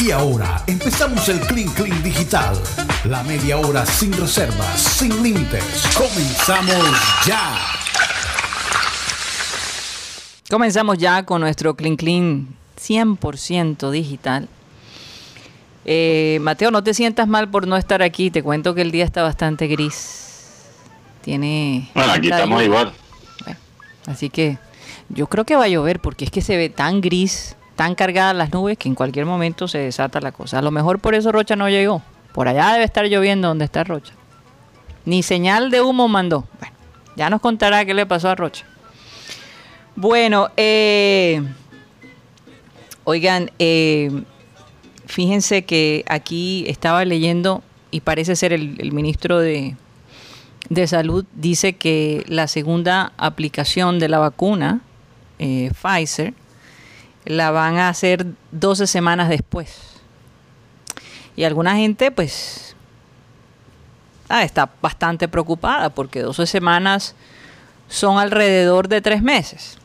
Y ahora empezamos el Clean Clean Digital. La media hora sin reservas, sin límites. Comenzamos ya. Comenzamos ya con nuestro Clean Clean 100% digital. Eh, Mateo, no te sientas mal por no estar aquí. Te cuento que el día está bastante gris. Tiene. Bueno, aquí estamos igual. así que yo creo que va a llover porque es que se ve tan gris están cargadas las nubes que en cualquier momento se desata la cosa. A lo mejor por eso Rocha no llegó. Por allá debe estar lloviendo donde está Rocha. Ni señal de humo mandó. Bueno, ya nos contará qué le pasó a Rocha. Bueno, eh, oigan, eh, fíjense que aquí estaba leyendo y parece ser el, ministro de, de, Salud dice que la segunda aplicación de la vacuna eh, Pfizer la van a hacer 12 semanas después. Y alguna gente pues ah, está bastante preocupada porque 12 semanas son alrededor de tres meses.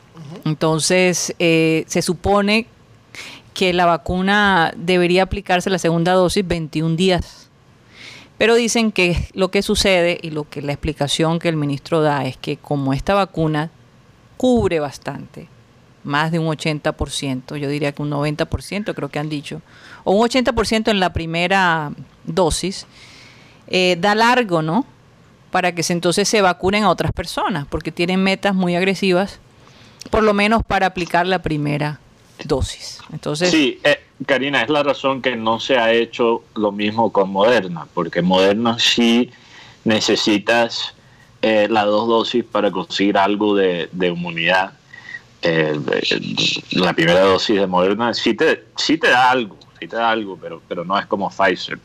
Entonces eh, se supone que la vacuna debería aplicarse la segunda dosis 21 días. Pero dicen que lo que sucede y lo que la explicación que el ministro da es que como esta vacuna cubre bastante, más de un 80%, yo diría que un 90%, creo que han dicho, o un 80% en la primera dosis, eh, da largo, ¿no? Para que se, entonces se vacunen a otras personas, porque tienen metas muy agresivas, por lo menos para aplicar la primera dosis. Entonces, sí, eh, Karina, es la razón que no se ha hecho lo mismo con Moderna, porque Moderna sí necesitas eh, las dos dosis para conseguir algo de, de inmunidad eh, la primera dosis de Moderna sí te, sí te da algo, sí te da algo, pero, pero no es como Pfizer.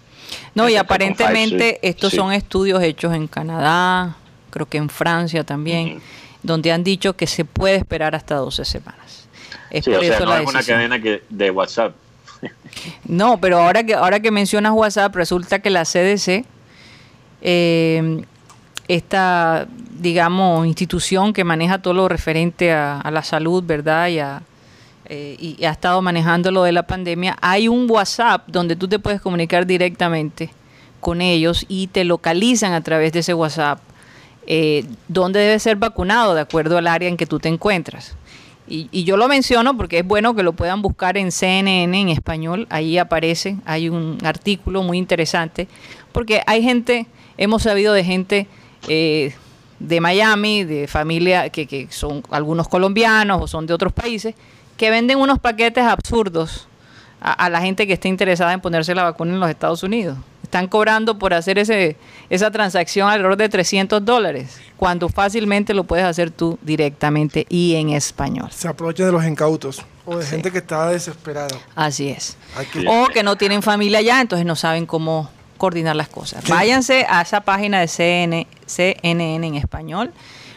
No, y aparentemente estos son estudios hechos en Canadá, creo que en Francia también, donde han dicho que se puede esperar hasta 12 semanas. Es o sea, no es una cadena que, de WhatsApp. No, pero ahora que, ahora que mencionas WhatsApp, resulta que la CDC eh, esta, digamos, institución que maneja todo lo referente a, la salud, ¿verdad? Y, eh, y, ha estado manejando lo de la pandemia, hay un WhatsApp donde tú te puedes comunicar directamente con ellos y te localizan a través de ese WhatsApp eh, dónde debes ser vacunado de acuerdo al área en que tú te encuentras. Y, y, yo lo menciono porque es bueno que lo puedan buscar en CNN en español, ahí aparece, hay un artículo muy interesante, porque hay gente, hemos sabido de gente eh, de Miami, de familia que, son algunos colombianos o son de otros países, que venden unos paquetes absurdos a, la gente que esté interesada en ponerse la vacuna en los Estados Unidos. Están cobrando por hacer ese, esa transacción alrededor de 300 dólares, cuando fácilmente lo puedes hacer tú directamente y en español. Se aprovechan de los incautos o de gente que está desesperada. Así es. O que no tienen familia allá, entonces no saben cómo coordinar las cosas. Váyanse a esa página de CNN en español,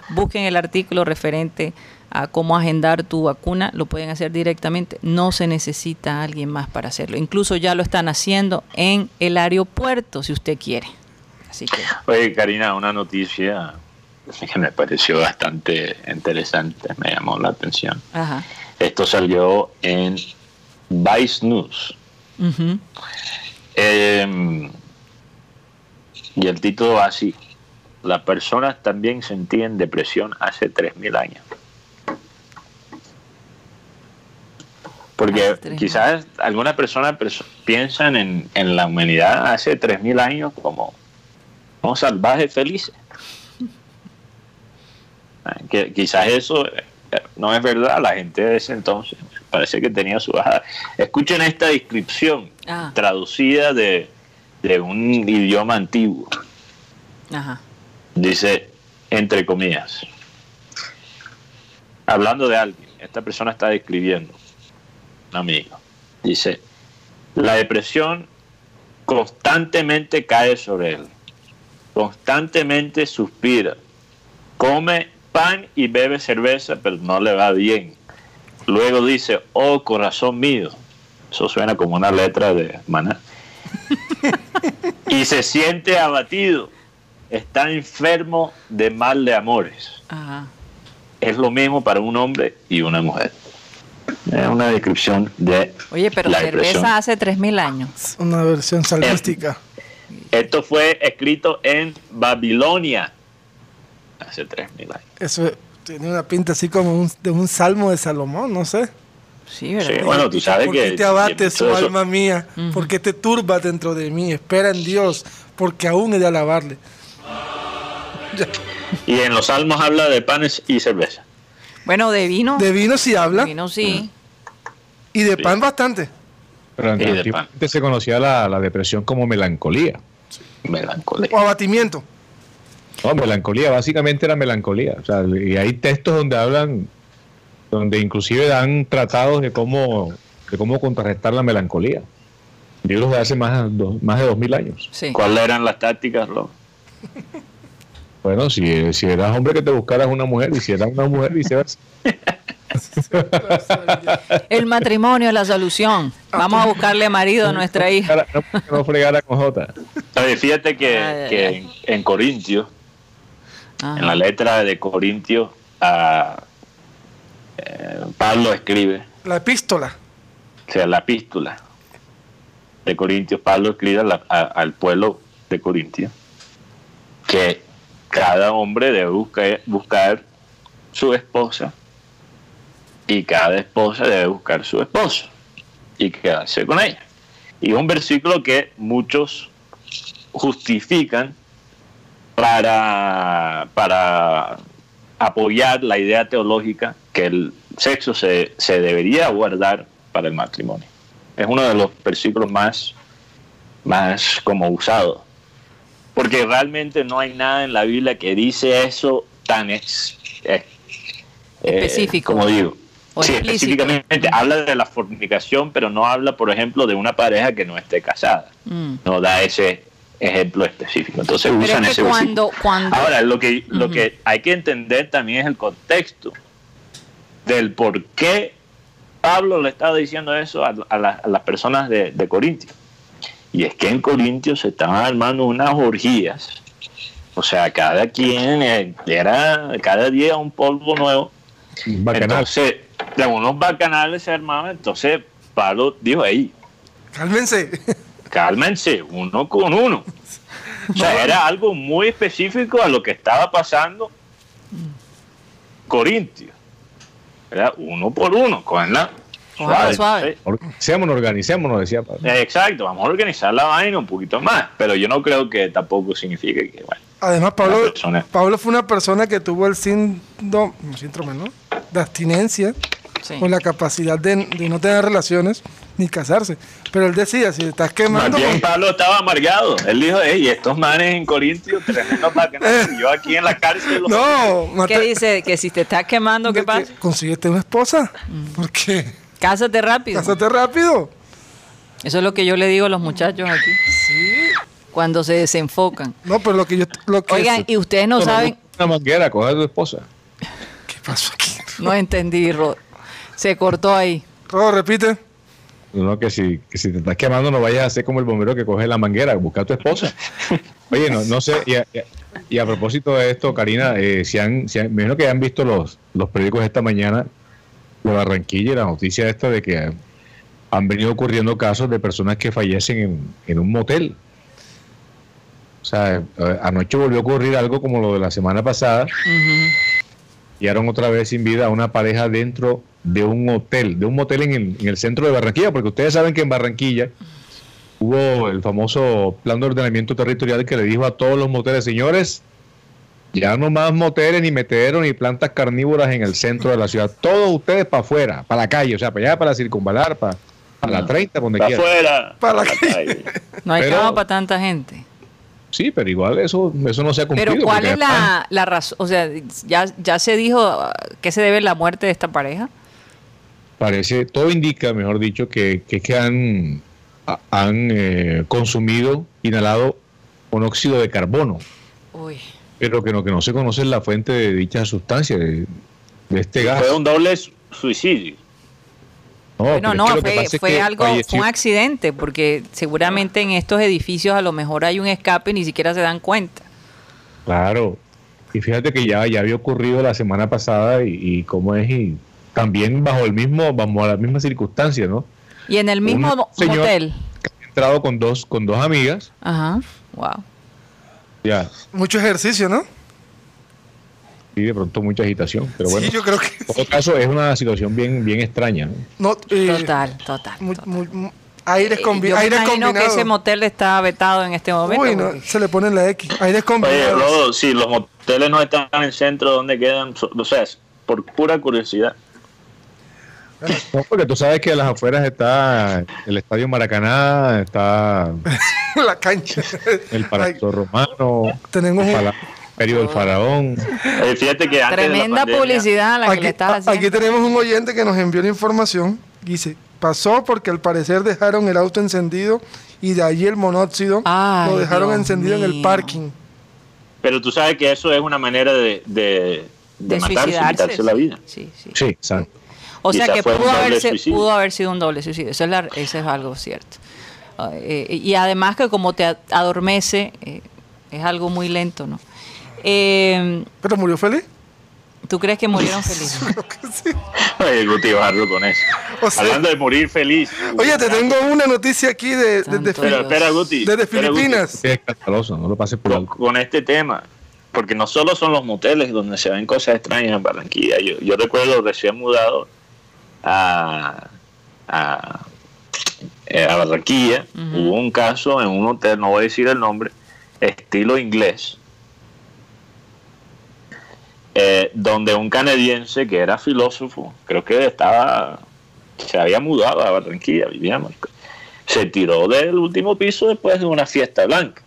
busquen el artículo referente a cómo agendar tu vacuna, lo pueden hacer directamente, no se necesita alguien más para hacerlo. Incluso ya lo están haciendo en el aeropuerto, si usted quiere. Así que... Oye, Karina, una noticia que me pareció bastante interesante, me llamó la atención. Esto salió en Vice News. Y el título va así, las personas también sentían depresión hace 3.000 años. Porque quizás algunas personas piensan en, la humanidad hace 3.000 años como, como salvajes felices. Que, quizás eso eh, no es verdad, la gente de ese entonces parece que tenía su bajada. Escuchen esta descripción ah. traducida de, de un idioma antiguo. Dice, entre comillas, hablando de alguien, esta persona está describiendo, un amigo, dice, la depresión constantemente cae sobre él, constantemente suspira, come pan y bebe cerveza, pero no le va bien. Luego dice, oh corazón mío, eso suena como una letra de maná y se siente abatido, está enfermo de mal de amores. Es lo mismo para un hombre y una mujer. Es una descripción de Oye, pero la cerveza depresión. hace 3.000 años. Una versión salvística. Esto fue escrito en Babilonia hace 3.000 años. Eso tiene una pinta así como un- de un salmo de Salomón, no sé. Sí, ¿verdad? Sí, bueno, tú sabes ¿Por que... qué te abates, oh eso- alma mía? ¿Por qué te turbas dentro de mí? Espera en Dios, porque aún he de alabarle. Y en los salmos habla de panes y cerveza. Bueno, de vino. De vino sí habla, de vino sí. y de pan bastante. Pero antiguamente se conocía la, la depresión como melancolía. Melancolía. O abatimiento. No, melancolía, básicamente era melancolía. O sea, y hay textos donde hablan, donde inclusive dan tratados de cómo, de cómo contrarrestar la melancolía. Libros de hace más, do- más de dos mil años. Sí. ¿Cuáles eran las tácticas, Ro? Bueno, si, si eras hombre que te buscaras una mujer, y si eras una mujer, viceversa. El matrimonio es la solución. Vamos a buscarle marido a nuestra hija. No, no fregara con Jota. Oye, fíjate que, ay, que en, en Corintios, Ajá. en la letra de Corintios, ah, eh, Pablo escribe, La epístola. o sea, la epístola de Corintios, Pablo escribe a la- a- al pueblo de Corintios que cada hombre debe buscar, buscar su esposa y cada esposa debe buscar su esposo y quedarse con ella. Y es un versículo que muchos justifican para, para apoyar la idea teológica que el sexo se, se debería guardar para el matrimonio. Es uno de los versículos más, más como usados. Porque realmente no hay nada en la Biblia que dice eso tan eh, eh, Específico. como digo. O sí, específicamente habla de la fornicación, pero no habla, por ejemplo, de una pareja que no esté casada. Mm. No da ese ejemplo específico. Entonces Pero usan es que ese cuando, versículo. cuando Ahora, lo que, lo Ujú. que hay que entender también es el contexto del por qué Pablo le estaba diciendo eso a, a la- a las personas de, de Corintios. Y es que en Corintios se estaban armando unas orgías. O sea, cada quien era cada día un polvo nuevo. Bacanal. Entonces, de unos bacanales se armaban. Entonces, Pablo dijo ahí, Cálmense. Cálmense, uno con uno. O sea, era algo muy específico a lo que estaba pasando Corintios. Era uno por uno, con la Cójalo suave. Organicémonos, organicémonos, decía Pablo. Eh, Exacto, vamos a organizar la vaina un poquito más, pero yo no creo que tampoco signifique que, bueno, Además, Pablo, persona. Pablo fue una persona que tuvo el síndrome, síndrome ¿no? de abstinencia, Sí. con la capacidad de, de no tener relaciones ni casarse. Pero él decía, si estás más quemando... bien Pablo estaba amargado. Él dijo, hey, estos manes en Corintios, tremendos bacanales, y yo aquí en la cárcel. los- No, ¿Qué dice? Que si te estás quemando, ¿qué pasa? que Consíguete una esposa. ¿Por qué? Cásate rápido. Cásate rápido. Eso es lo que yo le digo a los muchachos aquí. Sí. Cuando se desenfocan. No, pero lo que yo... Lo que Oigan, y ustedes no saben... Una manguera, coge a tu esposa. ¿Qué pasó aquí? No entendí, Rod. Se cortó ahí. Todo repite. No, que si, que si te estás quemando no vayas a hacer como el bombero que coge la manguera, busca a tu esposa. Oye, no, no sé, y a, y a- propósito de esto, Karina, eh, si han, si han- me imagino que han visto los, los periódicos esta mañana de Barranquilla y la noticia esta de que han venido ocurriendo casos de personas que fallecen en, en un motel. O sea, eh, anoche volvió a ocurrir algo como lo de la semana pasada. Hallaron otra vez sin vida a una pareja dentro de un hotel, de un motel en el, en el centro de Barranquilla, porque ustedes saben que en Barranquilla hubo el famoso plan de ordenamiento territorial que le dijo a todos los moteles, señores, ya no más moteles, ni meteros, ni plantas carnívoras en el centro de la ciudad. Todos ustedes para afuera, para la calle, o sea, para allá, para circunvalar, para, para la 30, donde Para quieran. afuera. Para la calle. No hay Pero- cama para tanta gente. Sí, pero igual eso, eso no se ha cumplido. Pero ¿cuál es la, la razón? O sea, ya, ya se dijo ah, qué se debe la muerte de esta pareja. Parece, todo indica, mejor dicho, que, que, que han, han eh, consumido, inhalado monóxido de carbono, Uy. pero que no, que no se conoce la fuente de dicha sustancia, de, de este gas. Fue un doble su- suicidio. No, Bueno, pero es no, que fue, es que algo, fue un accidente, porque seguramente en estos edificios a lo mejor hay un escape y ni siquiera se dan cuenta. Claro. Y fíjate que ya, ya había ocurrido la semana pasada y, y cómo es, y también bajo el mismo, bajo las mismas circunstancias, ¿no? Y en el mismo Un señor- motel. Que ha entrado con dos, con dos amigas, Ajá. Wow. ya, Mucho ejercicio, ¿no? Y de pronto mucha agitación, pero bueno. Sí, yo creo que. En todo caso, es una situación bien, bien extraña, ¿no? No, eh, Total, total. mu- total. mu- mu- aires, Eh, combi- yo me aires imagino que ese motel está vetado en este momento. Uy, no, porque- se le pone la X. Aires Oye, combinados. Rodo, si los moteles no están en el centro, ¿dónde quedan? O sea, es por pura curiosidad. No, porque tú sabes que a las afueras está el Estadio Maracaná, está la cancha. el Palacio Romano, Tenemos el Palacio Imperio del Faraón. Eh, fíjate que antes de la Tremenda pandemia- publicidad la que aquí, le estás haciendo. aquí tenemos un oyente que nos envió la información. Dice, pasó porque al parecer dejaron el auto encendido y de allí el monóxido Ay, lo dejaron Dios encendido en el parking. Pero tú sabes que eso es una manera de, de, de de matarse, quitarse la vida. Sí, sí. Sí, exacto. O sea que pudo, haberse, pudo haber sido un doble suicidio. Eso es, la- eso es algo cierto. Ah, eh, y además que como te adormece, eh, es algo muy lento, ¿no? Eh, ¿Pero murió feliz? ¿Tú crees que murieron felices? Oye, Guti, bajarlo con eso. O sea- Hablando de morir feliz. Oye, te tengo una noticia aquí de, de- de Pero espera, Guti. desde espera, Guti. Filipinas. Es escandaloso, no lo pases por con, alto. con este tema, porque no solo son los moteles donde se ven cosas extrañas en Barranquilla. Yo, yo recuerdo recién mudado a, a, eh, a Barranquilla, hubo un caso en un hotel, no voy a decir el nombre, estilo inglés, eh, donde un canadiense que era filósofo, creo que estaba, se había mudado a Barranquilla, vivíamos, se tiró del último piso después de una fiesta blanca.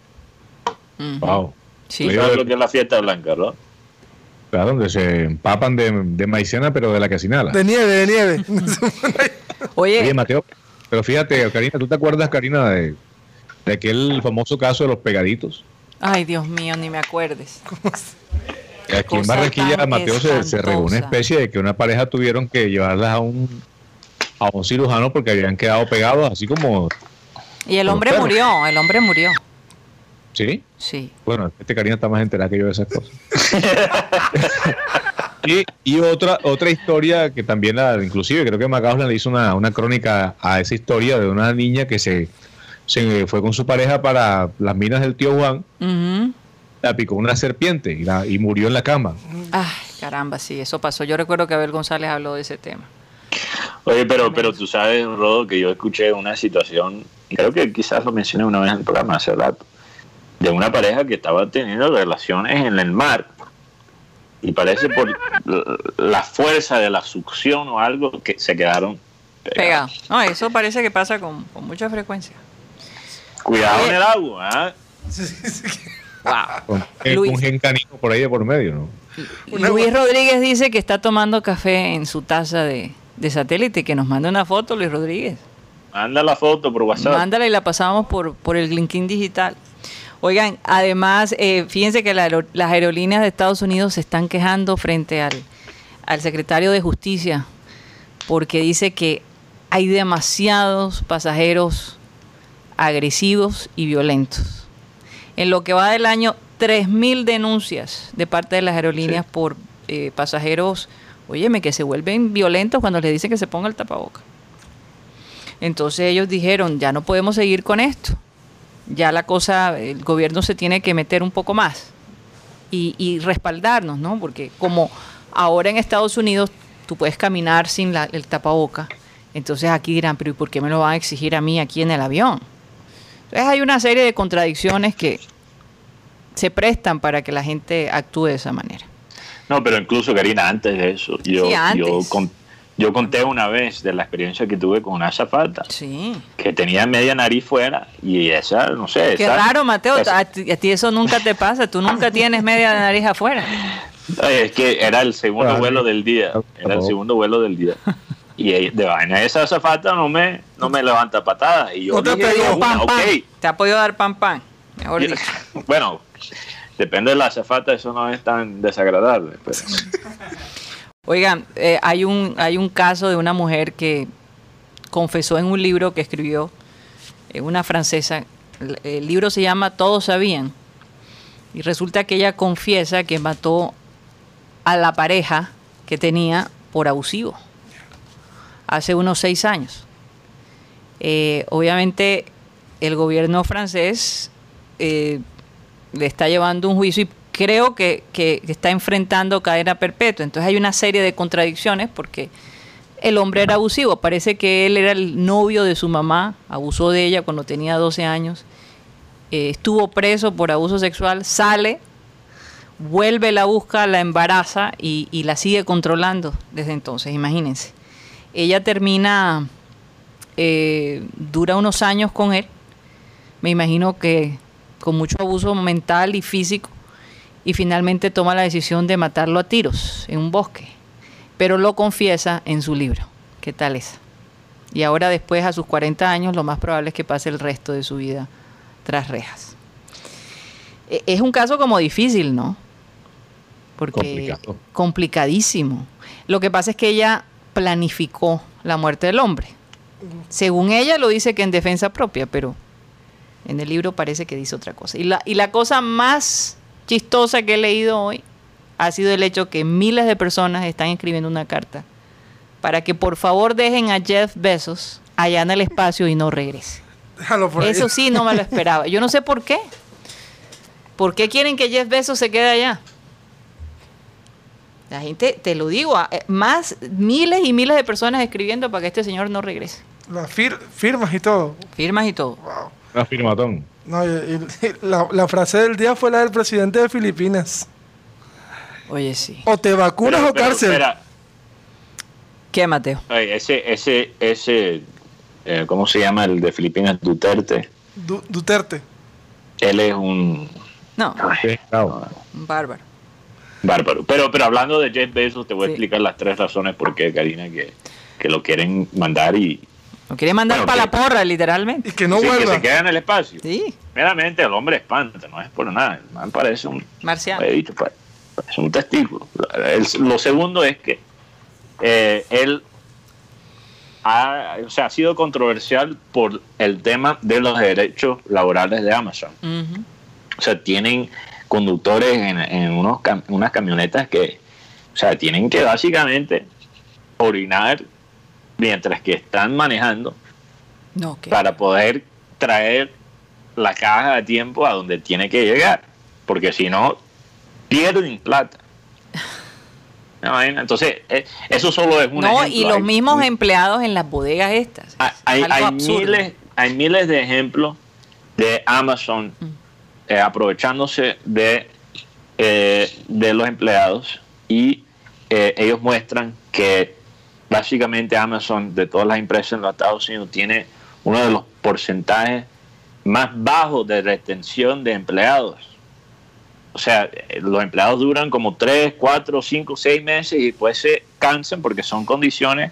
Wow. Sí. ¿Sabes lo que es la fiesta blanca, no? Claro, donde se empapan de, de maicena, pero de la casinala. De nieve, de nieve. Oye, Oye, Mateo, pero fíjate, Karina, ¿tú te acuerdas, Karina, de, de aquel famoso caso de los pegaditos? ay Dios mío, ni me acuerdes. Aquí en Barranquilla, Mateo, se, se regó una especie de que una pareja tuvieron que llevarlas a un, a un cirujano porque habían quedado pegados, así como, Y el hombre murió, el hombre murió. ¿sí? Sí. Bueno, este Karina está más enterada que yo de esas cosas. y, y otra otra historia que también, la, inclusive creo que Macauslan le hizo una, una crónica a esa historia de una niña que se, se fue con su pareja para las minas del tío Juan, Ujú. La picó una serpiente y, la, y murió en la cama. Ay, caramba, sí, eso pasó. Yo recuerdo que Abel González habló de ese tema. Oye, pero, pero tú sabes, Rodo, que yo escuché una situación, y creo que quizás lo mencioné una vez en el programa hace rato, de una pareja que estaba teniendo relaciones en el mar. Y parece por la fuerza de la succión o algo que se quedaron Pegado. No, eso parece que pasa con, con mucha frecuencia. Cuidado Oye. en el agua, Con eh, Luis. un gen canino por ahí de por medio, ¿no? Luis Rodríguez dice que está tomando café en su taza de, de satélite. Que nos mande una foto, Luis Rodríguez. Manda la foto por WhatsApp. Mándala y la pasamos por, por el LinkedIn digital. Oigan, además, eh, fíjense que la las aerolíneas de Estados Unidos se están quejando frente al, al secretario de Justicia porque dice que hay demasiados pasajeros agresivos y violentos. En lo que va del año, 3.000 denuncias de parte de las aerolíneas por eh, pasajeros, óyeme, que se vuelven violentos cuando les dicen que se ponga el tapaboca. Entonces ellos dijeron, ya no podemos seguir con esto. Ya la cosa, el gobierno se tiene que meter un poco más y, y respaldarnos, ¿no? Porque como ahora en Estados Unidos tú puedes caminar sin la- el tapaboca, entonces aquí dirán, pero ¿y por qué me lo van a exigir a mí aquí en el avión? Entonces hay una serie de contradicciones que se prestan para que la gente actúe de esa manera. No, pero incluso, Karina, antes de eso, yo, Sí, yo, con- yo conté una vez de la experiencia que tuve con una azafata Sí. que tenía media nariz fuera y esa, no sé. Qué esa- raro, Mateo, esa- a ti, a ti eso nunca te pasa, tú nunca tienes media nariz afuera. Ay, es que era el segundo vuelo del día. Era el segundo vuelo del día. Y de vaina esa azafata no me, no me levanta patadas. Y yo No te dije, pam. ok. Te ha podido dar pan pan, mejor Yo- dicho. bueno, depende de la azafata, eso no es tan desagradable. Pero, Oigan, eh, hay, un, hay un caso de una mujer que confesó en un libro que escribió, eh, una francesa. El, el libro se llama Todos sabían. Y resulta que ella confiesa que mató a la pareja que tenía por abusivo. Hace unos seis años. Eh, obviamente el gobierno francés eh, le está llevando un juicio y creo que, está enfrentando cadena perpetua. Entonces hay una serie de contradicciones porque el hombre era abusivo. Parece que él era el novio de su mamá, abusó de ella cuando tenía 12 años, eh, estuvo preso por abuso sexual, sale, vuelve, la busca, la embaraza y la sigue controlando desde entonces, imagínense. Ella termina, eh, dura unos años con él, me imagino que con mucho abuso mental y físico, y finalmente toma la decisión de matarlo a tiros en un bosque pero lo confiesa en su libro. ¿Qué tal es? Y ahora después, a sus 40 años, lo más probable es que pase el resto de su vida tras rejas. E, es un caso como difícil, ¿no? Porque complicadísimo. Lo que pasa es que ella planificó la muerte del hombre. Según ella lo dice que en defensa propia, pero en el libro parece que dice otra cosa. Y la, y la cosa más chistosa que he leído hoy ha sido el hecho que miles de personas están escribiendo una carta para que por favor dejen a Jeff Bezos allá en el espacio y no regrese. Eso sí, no me lo esperaba. Yo no sé por qué. ¿Por qué quieren que Jeff Bezos se quede allá? La gente, te lo digo, eh, más miles y miles de personas escribiendo para que este señor no regrese. Las firmas y todo. Firmas y todo. La firmatón. No, la, la frase del día fue la del presidente de Filipinas. Oye, sí. O te vacunas o cárcel. ¿Qué, Mateo? ese, ese, ese, eh, ¿cómo se llama el de Filipinas? Duterte. Duterte. Él es un... No. Un bárbaro. Bárbaro. Pero, pero hablando de Jeff Bezos, te voy a explicar las tres razones por qué, Karina, que, que lo quieren mandar y... Lo quieren mandar para la porra, literalmente. Y que no sí, que se quede en el espacio. Sí. Meramente el hombre espanta, no es por nada. El parece un... Marciano. He dicho, es un testigo. lo segundo es que eh, él ha, o sea, ha sido controversial por el tema de los derechos laborales de Amazon. O sea, tienen conductores en, unos, unas camionetas que, o sea, tienen que básicamente orinar mientras que están manejando para poder traer la caja a tiempo a donde tiene que llegar. Porque si no, pierden plata. Entonces, eh, eso solo es un No, y los mismos empleados en las bodegas estas. Hay, miles, hay miles de ejemplos de Amazon mm. Eh, aprovechándose de, eh, de los empleados y ellos muestran que básicamente Amazon, de todas las empresas en los Estados Unidos, tiene uno de los porcentajes más bajos de retención de empleados o sea, los empleados duran como 3, 4, 5, 6 meses y después se cansan porque son condiciones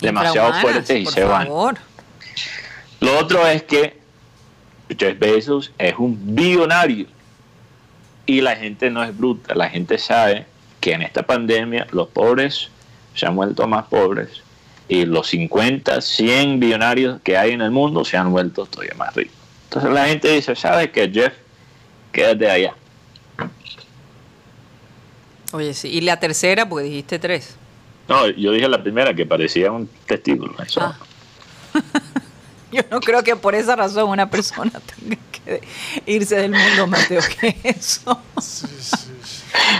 demasiado fuertes y se van. Lo otro es que Jeff Bezos es un billonario y la gente no es bruta, la gente sabe que en esta pandemia los pobres se han vuelto más pobres y los 50, 100 billonarios que hay en el mundo se han vuelto todavía más ricos. Entonces la gente dice, ¿sabe que Jeff? Quédate allá. Oye, sí. ¿Y la tercera? Porque dijiste tres. No, yo dije la primera, que parecía un testículo. Ah. yo no creo que por esa razón una persona tenga que irse del mundo, Mateo, que eso.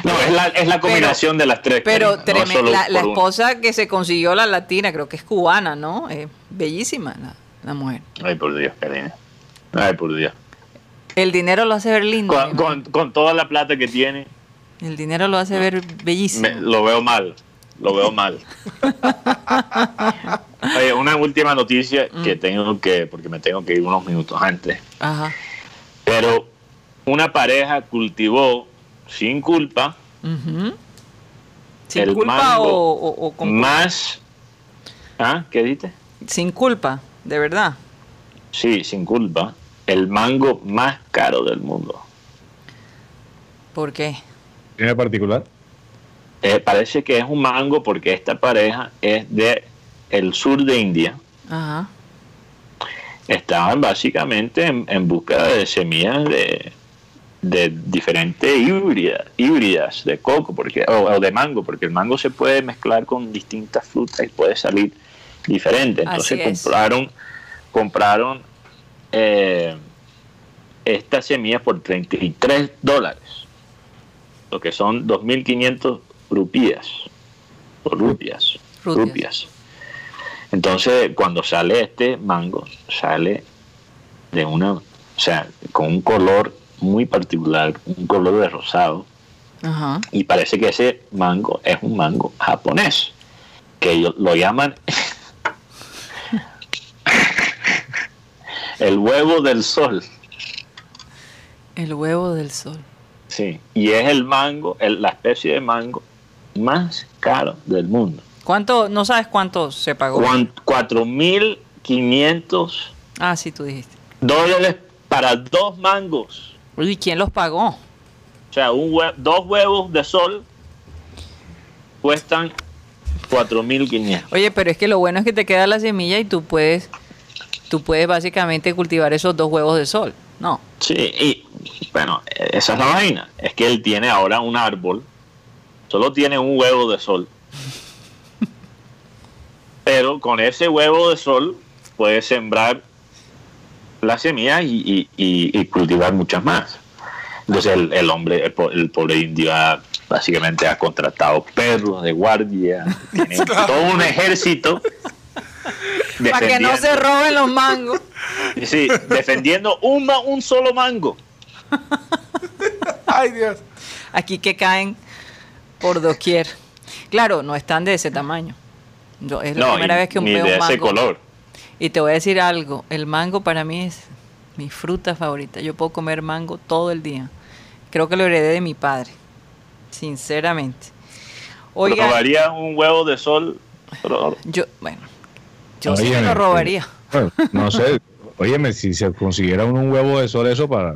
No, es la, es la combinación de las tres. Pero la, esposa que se consiguió la latina, creo que es cubana, ¿no? Es bellísima la, mujer. Ay, por Dios, Karina. Ay, por Dios. El dinero lo hace ver lindo. Con, con toda la plata que tiene. El dinero lo hace ver bellísimo. lo veo mal, lo veo mal. Oye, una última noticia mm. que tengo que, porque me tengo que ir unos minutos antes. Ajá. Pero una pareja cultivó sin culpa. ¿Sin culpa o, con más. ¿Ah? ¿Qué dices? Sin culpa, de verdad. Sí, sin culpa. El mango más caro del mundo. ¿Por qué? ¿Tiene particular? Eh, parece que es un mango porque esta pareja es de el sur de India. Ajá. Estaban básicamente en, busca de semillas de, de diferentes híbridas, híbridas de coco porque, o, de mango, porque el mango se puede mezclar con distintas frutas y puede salir diferente. Entonces es. compraron, compraron eh, estas semillas por 33 dólares, lo que son 2.500 rupias, o rupias, Rupias. rupias. Entonces, cuando sale este mango, sale de una, o sea, con un color muy particular, un color de rosado, Ajá. y parece que ese mango es un mango japonés, que ellos lo llaman el huevo del sol. El huevo del sol. Sí, y es el mango, el- la especie de mango más caro del mundo. ¿Cuánto? ¿No sabes cuánto se pagó? Cuan- 4.500 Ah, sí, tú dijiste. dólares para dos mangos. ¿Y quién los pagó? O sea, un hue- dos huevos de sol cuestan 4.500. Oye, pero es que lo bueno es que te queda la semilla y tú puedes, tú puedes básicamente cultivar esos dos huevos de sol. No. Sí, y bueno, esa es la vaina. Es que él tiene ahora un árbol, solo tiene un huevo de sol. Pero con ese huevo de sol puede sembrar las semillas y, y- y- y cultivar muchas más. Entonces el, el hombre, el, po- el pobre indio ha- básicamente ha contratado perros de guardia, tiene todo un ejército. Para que no se roben los mangos. Sí, defendiendo un solo mango. Ay, Dios. Aquí que caen por doquier. Claro, no están de ese tamaño. Yo, es la No, primera y vez que ni veo de un mango. ese color. Y te voy a decir algo, el mango para mí es mi fruta favorita. Yo puedo comer mango todo el día. Creo que lo heredé de mi padre, sinceramente. Oiga, ¿Probaría un huevo de sol? Pero- yo, bueno, yo sí me Óyeme, lo robaría. Bueno, no sé, óyeme, si se consiguiera uno un huevo de sol eso para,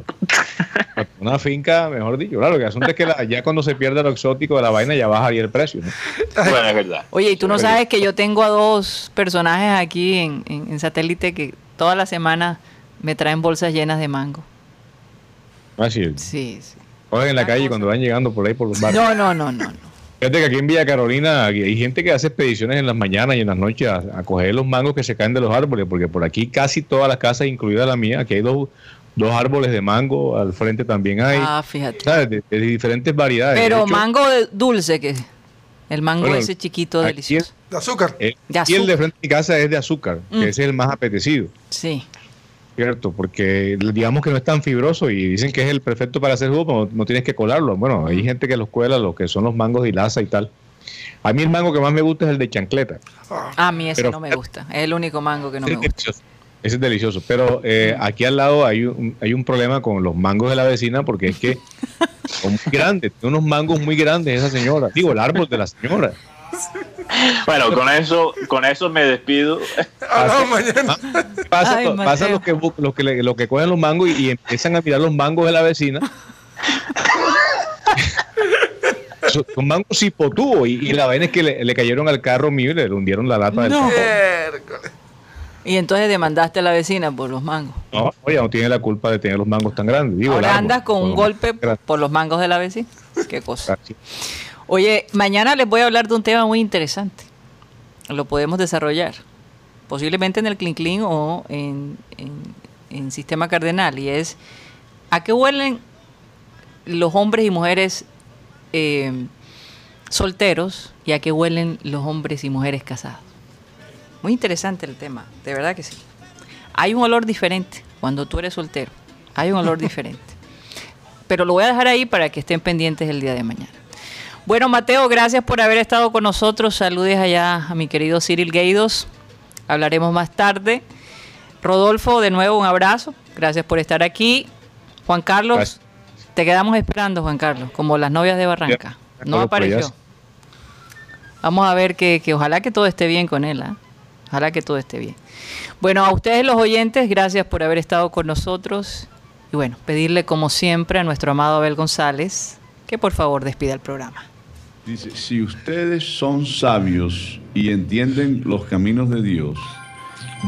para una finca, mejor dicho. Claro, que el asunto es que la- ya cuando se pierde lo exótico de la vaina ya bajaría el precio. ¿no? Bueno, es verdad. Oye, y tú no sabes que yo tengo a dos personajes aquí en, en- en satélite que toda la semana me traen bolsas llenas de mango. Así, Sí, sí. cogen en la calle cosa. cuando van llegando por ahí por los barrios. No, no, no, no, no. Fíjate que aquí en Villa Carolina hay gente que hace expediciones en las mañanas y en las noches a, a coger los mangos que se caen de los árboles, porque por aquí casi todas las casas, incluida la mía, aquí hay dos, dos árboles de mango, al frente también hay, Ah, fíjate. ¿sabes? De, de diferentes variedades. De Pero hecho, mango dulce, que el mango Bueno, ese chiquito delicioso. De azúcar. eh, De y el de frente de mi casa es de azúcar, Mm. que ese es el más apetecido. Sí. Cierto, porque digamos que no es tan fibroso y dicen que es el perfecto para hacer jugo, pero no, no tienes que colarlo. Bueno, hay gente que los cuela, lo que son los mangos de Ilaza y tal. A mí el mango que más me gusta es el de chancleta. A mí ese Pero- no me gusta. Es el único mango que no me gusta. delicioso. Ese es delicioso. Pero eh, aquí al lado hay un, hay un problema con los mangos de la vecina porque es que son muy grandes, tiene unos mangos muy grandes esa señora. Digo, el árbol de la señora. Bueno, con eso, con eso me despido. Mañana. Pasa, Ay, pasa Mateo. los que, los que, le- los que cogen los mangos y, y empiezan a mirar los mangos de la vecina. son mangos cipotúos y, y la vaina es que le, le cayeron al carro mío y le hundieron la lata del No. cajón. Miércoles. Y entonces demandaste a la vecina por los mangos. No, oye, no tiene la culpa de tener los mangos tan grandes. Digo, Ahora árbol, andas con un los golpe por los mangos de la vecina. Qué cosa. Oye, mañana les voy a hablar de un tema muy interesante. Lo podemos desarrollar. Posiblemente en el Clean Clean o en, en- en Sistema Cardenal. Y es, ¿a qué huelen los hombres y mujeres eh, solteros y a qué huelen los hombres y mujeres casados? Muy interesante el tema, de verdad que sí. Hay un olor diferente cuando tú eres soltero. Hay un olor diferente. Pero lo voy a dejar ahí para que estén pendientes el día de mañana. Bueno, Mateo, gracias por haber estado con nosotros. Saludes allá a mi querido Cyril Gaidos. Hablaremos más tarde. Rodolfo, de nuevo un abrazo. Gracias por estar aquí. Juan Carlos, Gracias. te quedamos esperando, Juan Carlos, como las novias de Barranca. Ya, No apareció. Vamos a ver que, que ojalá que todo esté bien con él. ¿ah? Ojalá que todo esté bien. Bueno, a ustedes los oyentes, gracias por haber estado con nosotros. Y bueno, pedirle como siempre a nuestro amado Abel González que por favor despida el programa. Dice, si ustedes son sabios y entienden los caminos de Dios,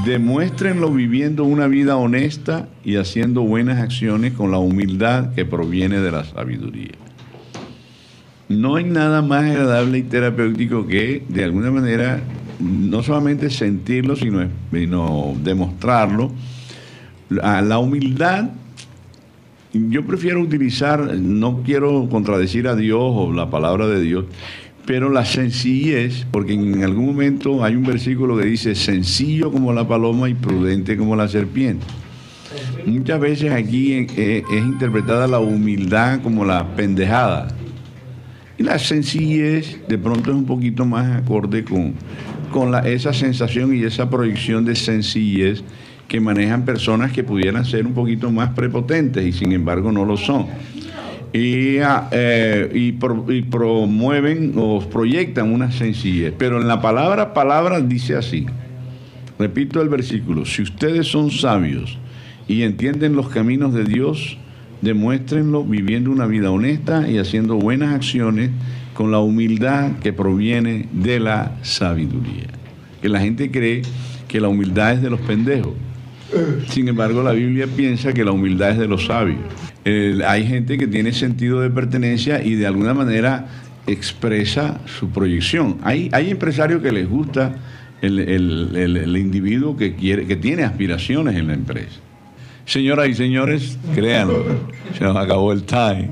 demuéstrenlo viviendo una vida honesta y haciendo buenas acciones con la humildad que proviene de la sabiduría. No hay nada más agradable y terapéutico que, de alguna manera, no solamente sentirlo, sino, sino demostrarlo. La, humildad, yo prefiero utilizar, no quiero contradecir a Dios o la palabra de Dios, pero la sencillez, porque en algún momento hay un versículo que dice, sencillo como la paloma y prudente como la serpiente. Muchas veces aquí eh, es interpretada la humildad como la pendejada. Y la sencillez de pronto es un poquito más acorde con, con esa sensación y esa proyección de sencillez que manejan personas que pudieran ser un poquito más prepotentes y sin embargo no lo son. Y, ah, eh, y, promueven o proyectan una sencillez. Pero en la palabra palabra dice así. Repito el versículo. Si ustedes son sabios y entienden los caminos de Dios, demuéstrenlo viviendo una vida honesta y haciendo buenas acciones con la humildad que proviene de la sabiduría. Que la gente cree que la humildad es de los pendejos. Sin embargo, la Biblia piensa que la humildad es de los sabios. hay gente que tiene sentido de pertenencia y de alguna manera expresa su proyección. Hay, hay empresarios que les gusta el, el individuo que, quiere, que tiene aspiraciones en la empresa. Señoras y señores, créanlo, se nos acabó el time.